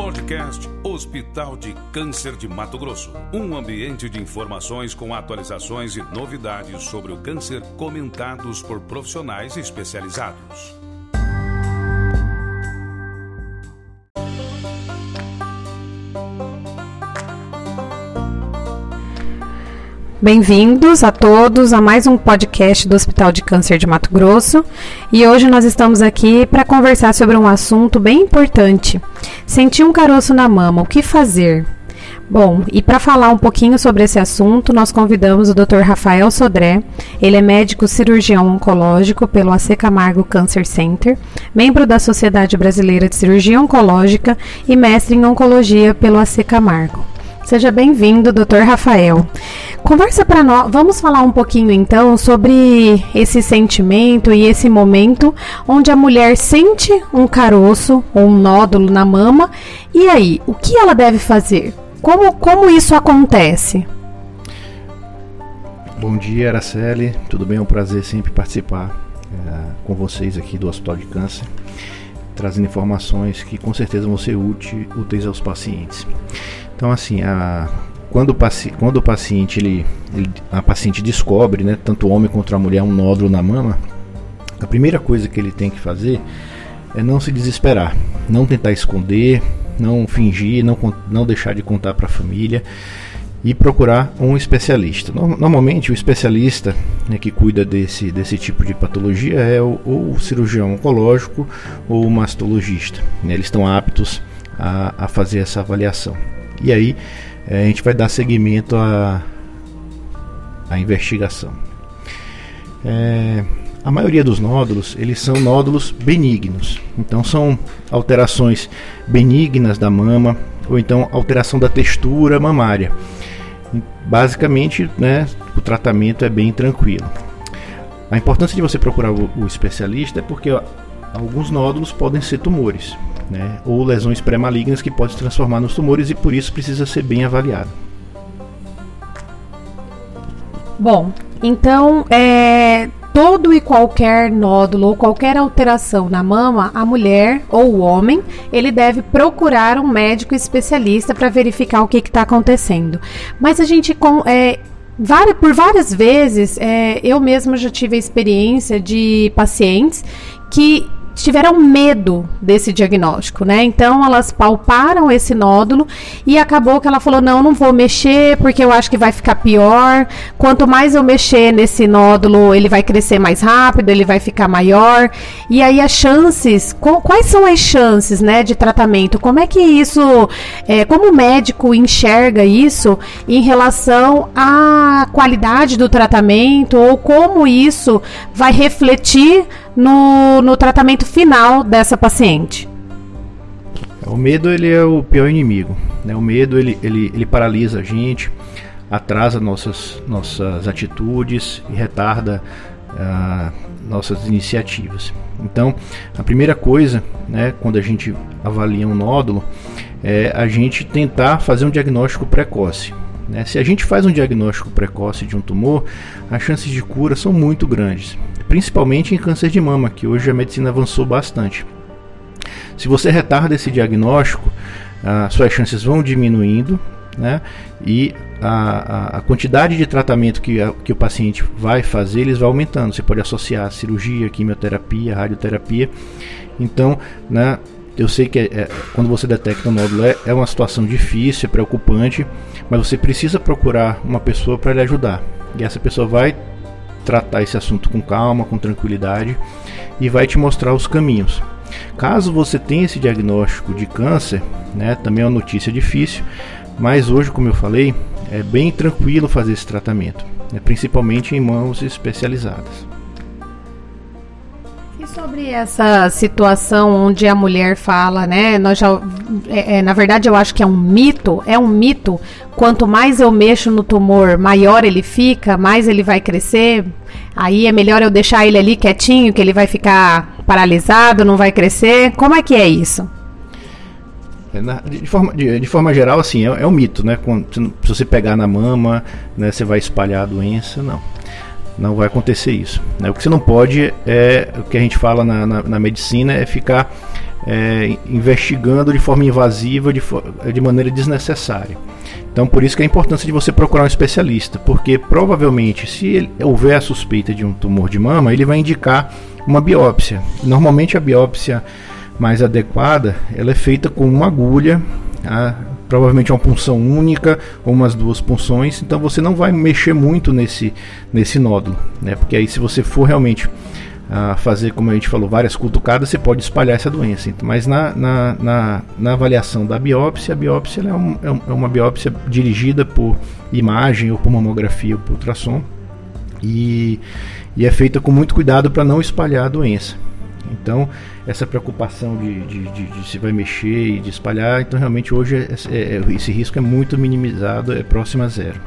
Podcast Hospital de Câncer de Mato Grosso. Um ambiente de informações com atualizações e novidades sobre o câncer comentados por profissionais especializados. Bem-vindos a todos a mais um podcast do Hospital de Câncer de Mato Grosso. E hoje nós estamos aqui para conversar sobre um assunto bem importante. Sentir um caroço na mama, o que fazer? Bom, e para falar um pouquinho sobre esse assunto, nós convidamos o Dr. Rafael Sodré. Ele é médico cirurgião oncológico pelo AC Camargo Cancer Center, membro da Sociedade Brasileira de Cirurgia Oncológica e mestre em oncologia pelo AC Camargo. Seja bem-vindo, Dr. Rafael. Conversa para nós. Vamos falar um pouquinho então sobre esse sentimento e esse momento onde a mulher sente um caroço ou um nódulo na mama. E aí, o que ela deve fazer? Como, como isso acontece? Bom dia, Araceli. Tudo bem? É um prazer sempre participar é, com vocês aqui do Hospital de Câncer, trazendo informações que com certeza vão ser úteis aos pacientes. Então, assim, a, quando, o paci, quando o paciente, ele, ele, a paciente descobre, né, tanto o homem quanto a mulher, um nódulo na mama, a primeira coisa que ele tem que fazer é não se desesperar, não tentar esconder, não fingir, não, não deixar de contar para a família e procurar um especialista. Normalmente, o especialista né, que cuida desse, desse tipo de patologia é o, o cirurgião oncológico ou o mastologista. Né, eles estão aptos a, a fazer essa avaliação. E aí é, a gente vai dar seguimento à, à investigação. É, a maioria dos nódulos eles são nódulos benignos, então são alterações benignas da mama ou então alteração da textura mamária. Basicamente, né, o tratamento é bem tranquilo. A importância de você procurar o, especialista é porque ó, alguns nódulos podem ser tumores né, ou lesões pré-malignas que podem se transformar nos tumores e por isso precisa ser bem avaliado. Bom, então é, todo e qualquer nódulo ou qualquer alteração na mama, a mulher ou o homem, ele deve procurar um médico especialista para verificar o que está acontecendo. Mas a gente com, é, por várias vezes, é, eu mesma já tive a experiência de pacientes que tiveram medo desse diagnóstico, né? Então elas palparam esse nódulo e acabou que ela falou: não, não vou mexer porque eu acho que vai ficar pior. Quanto mais eu mexer nesse nódulo, ele vai crescer mais rápido, ele vai ficar maior. E aí as chances, quais são as chances, né, de tratamento? Como é que isso, é, como o médico enxerga isso em relação à qualidade do tratamento ou como isso vai refletir no, no tratamento final dessa paciente? O medo ele é o pior inimigo. Né? O medo ele, ele, ele paralisa a gente, atrasa nossas, nossas atitudes e retarda uh, nossas iniciativas. Então, a primeira coisa, né, quando a gente avalia um nódulo, é a gente tentar fazer um diagnóstico precoce. Né? Se a gente faz um diagnóstico precoce de um tumor, as chances de cura são muito grandes principalmente em câncer de mama, que hoje a medicina avançou bastante. Se você retarda esse diagnóstico, as suas chances vão diminuindo, né? E a, a, quantidade de tratamento que, a, que o paciente vai fazer, eles vai aumentando. Você pode associar cirurgia, quimioterapia, radioterapia. Então, né, eu sei que é, é, quando você detecta um nódulo é, é uma situação difícil, é preocupante, mas você precisa procurar uma pessoa para lhe ajudar. E essa pessoa vai tratar esse assunto com calma, com tranquilidade e vai te mostrar os caminhos. Caso você tenha esse diagnóstico de câncer, né, também é uma notícia difícil, mas hoje, como eu falei, é bem tranquilo fazer esse tratamento, né, principalmente em mãos especializadas. Sobre essa situação onde a mulher fala, né? Nós já, é, é, na verdade, eu acho que é um mito. É um mito. Quanto mais eu mexo no tumor, maior ele fica, mais ele vai crescer. Aí é melhor eu deixar ele ali quietinho, que ele vai ficar paralisado, não vai crescer. Como é que é isso? É, de, forma, de, de, forma geral, assim, é, é um mito, né? se você pegar na mama, né, você vai espalhar a doença, não não vai acontecer isso. Né? O que você não pode é o que a gente fala na, na, na medicina é ficar é, investigando de forma invasiva, de, de maneira desnecessária. Então, por isso que é a importância de você procurar um especialista, porque provavelmente, se ele, houver a suspeita de um tumor de mama, ele vai indicar uma biópsia. Normalmente, a biópsia mais adequada, ela é feita com uma agulha, tá? Provavelmente uma punção única ou umas duas punções, então você não vai mexer muito nesse, nesse nódulo, né? porque aí se você for realmente a fazer, como a gente falou, várias cutucadas, você pode espalhar essa doença. Mas na, na, na, na avaliação da biópsia, a biópsia é, um, é, é uma biópsia dirigida por imagem ou por mamografia ou por ultrassom e, e é feita com muito cuidado para não espalhar a doença. Então, essa preocupação de, de, de, de, se vai mexer e de espalhar, então realmente hoje é, é, é esse risco é muito minimizado, é próximo a zero.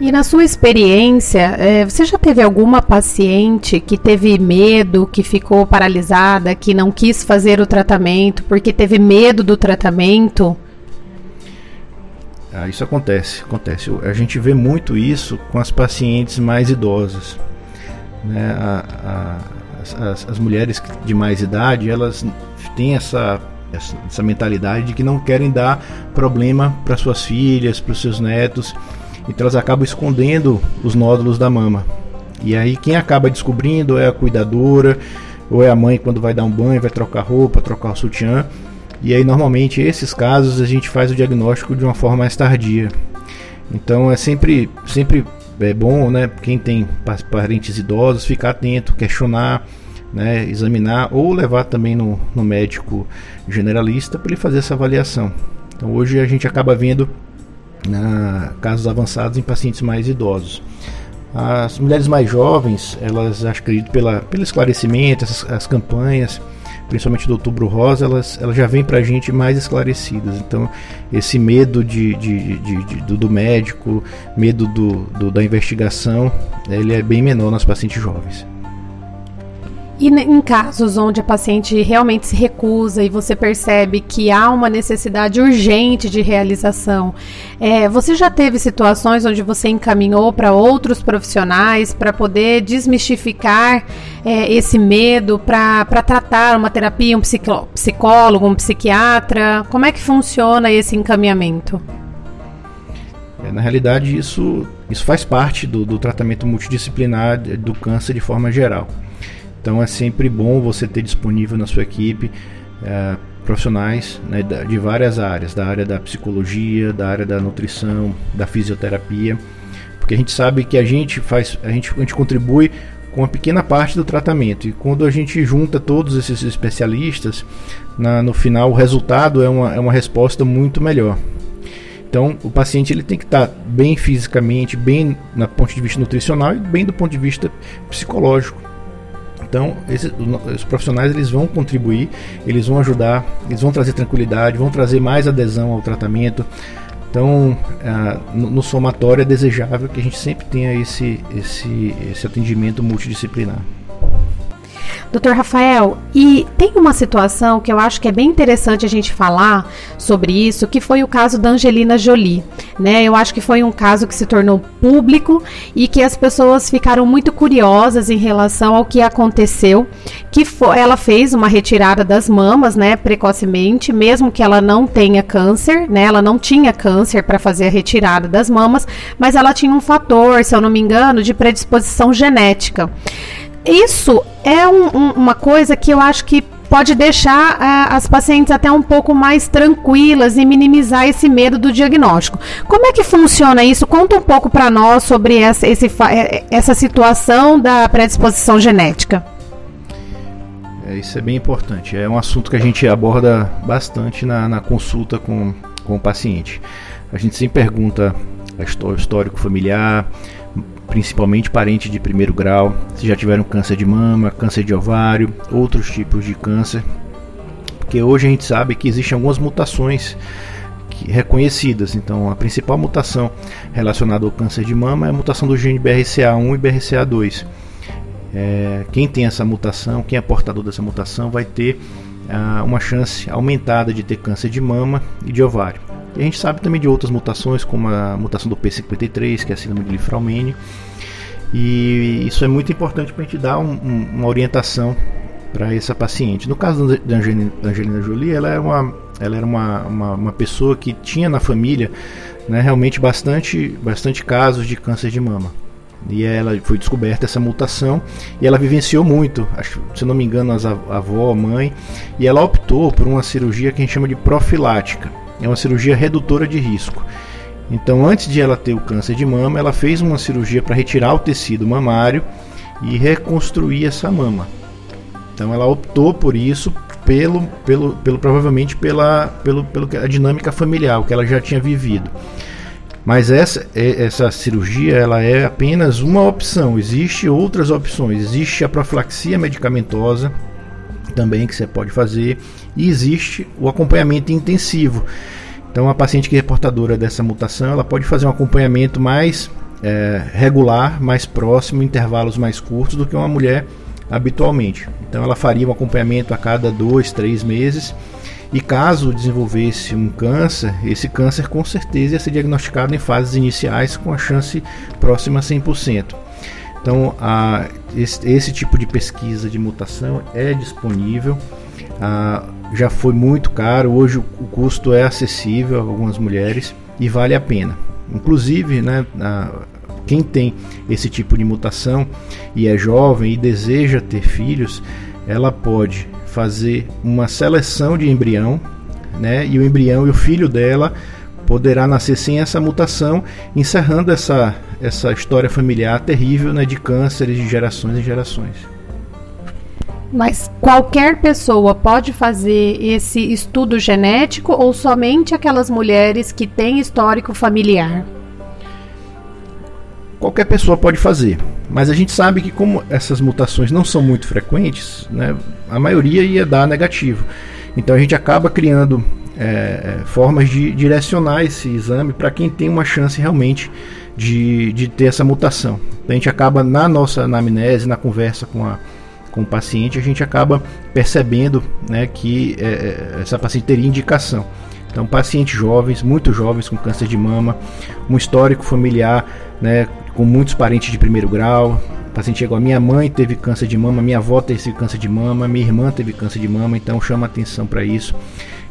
E na sua experiência, é, você já teve alguma paciente que teve medo, que ficou paralisada, que não quis fazer o tratamento porque teve medo do tratamento? Ah, isso acontece, acontece. A gente vê muito isso com as pacientes mais idosas. Né? A, a, as, as, mulheres de mais idade, elas têm essa, essa, mentalidade de que não querem dar problema para suas filhas, para os seus netos. Então elas acabam escondendo os nódulos da mama. E aí quem acaba descobrindo é a cuidadora ou é a mãe quando vai dar um banho, vai trocar roupa, trocar o sutiã. E aí normalmente esses casos a gente faz o diagnóstico de uma forma mais tardia. Então é sempre sempre é bom, né, quem tem parentes idosos ficar atento, questionar, né, examinar ou levar também no, no médico generalista para ele fazer essa avaliação. Então hoje a gente acaba vendo na casos avançados em pacientes mais idosos. As mulheres mais jovens, elas acredito pela, pelo esclarecimento, essas, as campanhas, principalmente do Outubro Rosa, elas, elas já vêm para a gente mais esclarecidas. Então, esse medo de, de, de, de do, do, médico, medo do, do, da investigação, ele é bem menor nas pacientes jovens. E em casos onde a paciente realmente se recusa e você percebe que há uma necessidade urgente de realização, é, você já teve situações onde você encaminhou para outros profissionais para poder desmistificar é, esse medo, para tratar uma terapia, um psicólogo, um psiquiatra? Como é que funciona esse encaminhamento? É, na realidade, isso, isso faz parte do, do tratamento multidisciplinar do câncer de forma geral. Então é sempre bom você ter disponível na sua equipe é, profissionais né, de várias áreas, da área da psicologia, da área da nutrição, da fisioterapia, porque a gente sabe que a gente faz, a gente, a gente contribui com uma pequena parte do tratamento e quando a gente junta todos esses especialistas, na, no final o resultado é uma, é uma resposta muito melhor. Então, o paciente ele tem que estar bem fisicamente, bem na ponto de vista nutricional e bem do ponto de vista psicológico então, esses, os profissionais eles vão contribuir, eles vão ajudar, eles vão trazer tranquilidade, vão trazer mais adesão ao tratamento. Então, ah, no, no, somatório é desejável que a gente sempre tenha esse, esse, esse atendimento multidisciplinar. Doutor Rafael, e tem uma situação que eu acho que é bem interessante a gente falar sobre isso, que foi o caso da Angelina Jolie. Né? Eu acho que foi um caso que se tornou público e que as pessoas ficaram muito curiosas em relação ao que aconteceu. Que foi, ela fez uma retirada das mamas, né, precocemente, mesmo que ela não tenha câncer, né? Ela não tinha câncer para fazer a retirada das mamas, mas ela tinha um fator, se eu não me engano, de predisposição genética. Isso é um, um, uma coisa que eu acho que pode deixar uh, as pacientes até um pouco mais tranquilas e minimizar esse medo do diagnóstico. Como é que funciona isso? Conta um pouco para nós sobre essa, esse, é, essa situação da predisposição genética. É, isso é bem importante. É um assunto que a gente aborda bastante na, na consulta com, com o paciente. A gente sempre pergunta o histórico familiar, principalmente parentes de primeiro grau, se já tiveram câncer de mama, câncer de ovário, outros tipos de câncer. Porque hoje a gente sabe que existem algumas mutações reconhecidas. Então, a principal mutação relacionada ao câncer de mama é a mutação do gene BRCA1 e BRCA2. É, quem tem essa mutação, quem é portador dessa mutação, vai ter ah, uma chance aumentada de ter câncer de mama e de ovário. E a gente sabe também de outras mutações, como a mutação do P53, que é a síndrome de Lifraumene. E isso é muito importante para a gente dar um, um, uma orientação para essa paciente. No caso da Angelina, Angelina Jolie, ela era, uma, ela era uma, uma, uma pessoa que tinha na família né, realmente bastante, bastante casos de câncer de mama. E ela foi descoberta essa mutação e ela vivenciou muito, acho, se não me engano, as avó, mãe, e ela optou por uma cirurgia que a gente chama de profilática. É uma cirurgia redutora de risco. Então, antes de ela ter o câncer de mama, ela fez uma cirurgia para retirar o tecido mamário e reconstruir essa mama. Então, ela optou por isso pelo, pelo, pelo provavelmente pela pelo, pelo a dinâmica familiar, o que ela já tinha vivido. Mas essa, é, essa cirurgia ela é apenas uma opção. Existem outras opções. Existe a profilaxia medicamentosa também que você pode fazer e existe o acompanhamento intensivo. Então a paciente que é portadora dessa mutação ela pode fazer um acompanhamento mais é, regular, mais próximo, intervalos mais curtos do que uma mulher habitualmente. Então ela faria um acompanhamento a cada dois, três meses e caso desenvolvesse um câncer, esse câncer com certeza ia ser diagnosticado em fases iniciais com a chance próxima a 100%. Então, a, esse, esse, tipo de pesquisa de mutação é disponível, a, já foi muito caro, hoje o, custo é acessível a algumas mulheres e vale a pena. Inclusive, né, a, quem tem esse tipo de mutação e é jovem e deseja ter filhos, ela pode fazer uma seleção de embrião, né? E o embrião e o filho dela poderá nascer sem essa mutação, encerrando essa, essa história familiar terrível né, de cânceres de gerações em gerações. Mas qualquer pessoa pode fazer esse estudo genético ou somente aquelas mulheres que têm histórico familiar? Qualquer pessoa pode fazer, mas a gente sabe que como essas mutações não são muito frequentes, né, a maioria ia dar negativo. Então a gente acaba criando é, é formas de direcionar esse exame para quem tem uma chance realmente de, de ter essa mutação. Então, a gente acaba na nossa anamnese, na conversa com, a, com o paciente, a gente acaba percebendo né, que é, é essa paciente teria indicação. Então, pacientes jovens, muito jovens com câncer de mama, um histórico familiar né, com muitos parentes de primeiro grau. Paciente chegou, a minha mãe teve câncer de mama, minha avó teve câncer de mama, minha irmã teve câncer de mama, então chama atenção para isso.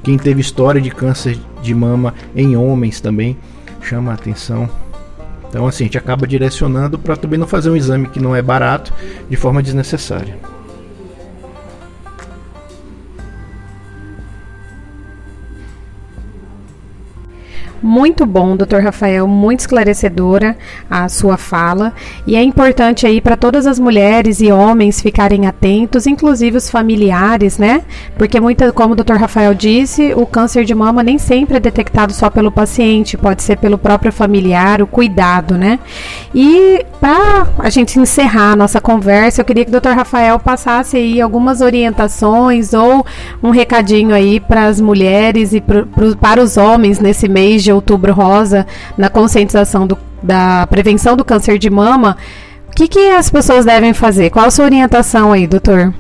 Quem teve história de câncer de mama em homens também chama atenção. Então assim, a gente acaba direcionando para também não fazer um exame que não é barato de forma desnecessária. Muito bom, doutor Rafael, muito esclarecedora a sua fala. E é importante aí para todas as mulheres e homens ficarem atentos, inclusive os familiares, né? Porque muita, como o doutor Rafael disse, o câncer de mama nem sempre é detectado só pelo paciente, pode ser pelo próprio familiar, o cuidado, né? E para a gente encerrar a nossa conversa, eu queria que o doutor Rafael passasse aí algumas orientações ou um recadinho aí para as mulheres e pro, pro, para os homens nesse mês de Outubro Rosa, na conscientização do, da prevenção do câncer de mama, o que, que as pessoas devem fazer? Qual a sua orientação aí, doutor?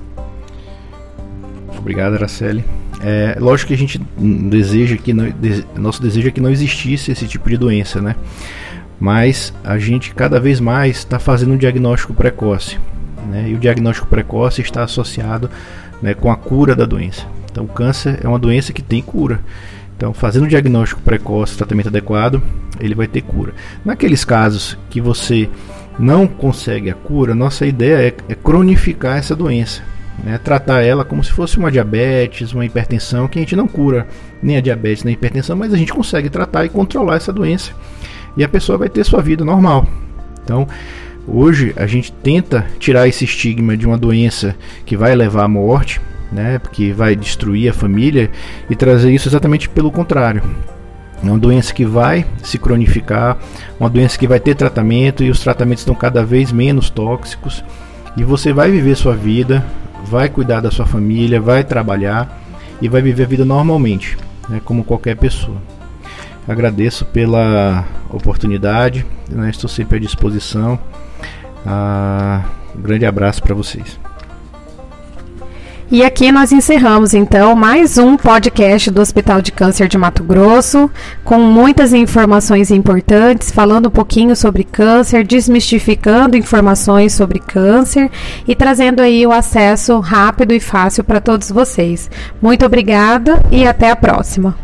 Obrigado, Araceli. É, lógico que a gente deseja que não, nosso desejo é que não existisse esse tipo de doença, né? Mas a gente cada vez mais está fazendo um diagnóstico precoce, né? E o diagnóstico precoce está associado né, com a cura da doença. Então, o câncer é uma doença que tem cura. Então, fazendo o diagnóstico precoce, tratamento adequado, ele vai ter cura. Naqueles casos que você não consegue a cura, nossa ideia é, é cronificar essa doença. Né? Tratar ela como se fosse uma diabetes, uma hipertensão, que a gente não cura nem a diabetes nem a hipertensão, mas a gente consegue tratar e controlar essa doença. E a pessoa vai ter sua vida normal. Então, hoje a gente tenta tirar esse estigma de uma doença que vai levar à morte, né, porque vai destruir a família, e trazer isso exatamente pelo contrário. É uma doença que vai se cronificar, uma doença que vai ter tratamento e os tratamentos estão cada vez menos tóxicos. E você vai viver sua vida, vai cuidar da sua família, vai trabalhar e vai viver a vida normalmente, né, como qualquer pessoa. Agradeço pela oportunidade, né, estou sempre à disposição. Ah, um grande abraço para vocês. E aqui nós encerramos então mais um podcast do Hospital de Câncer de Mato Grosso, com muitas informações importantes, falando um pouquinho sobre câncer, desmistificando informações sobre câncer e trazendo aí o acesso rápido e fácil para todos vocês. Muito obrigada e até a próxima.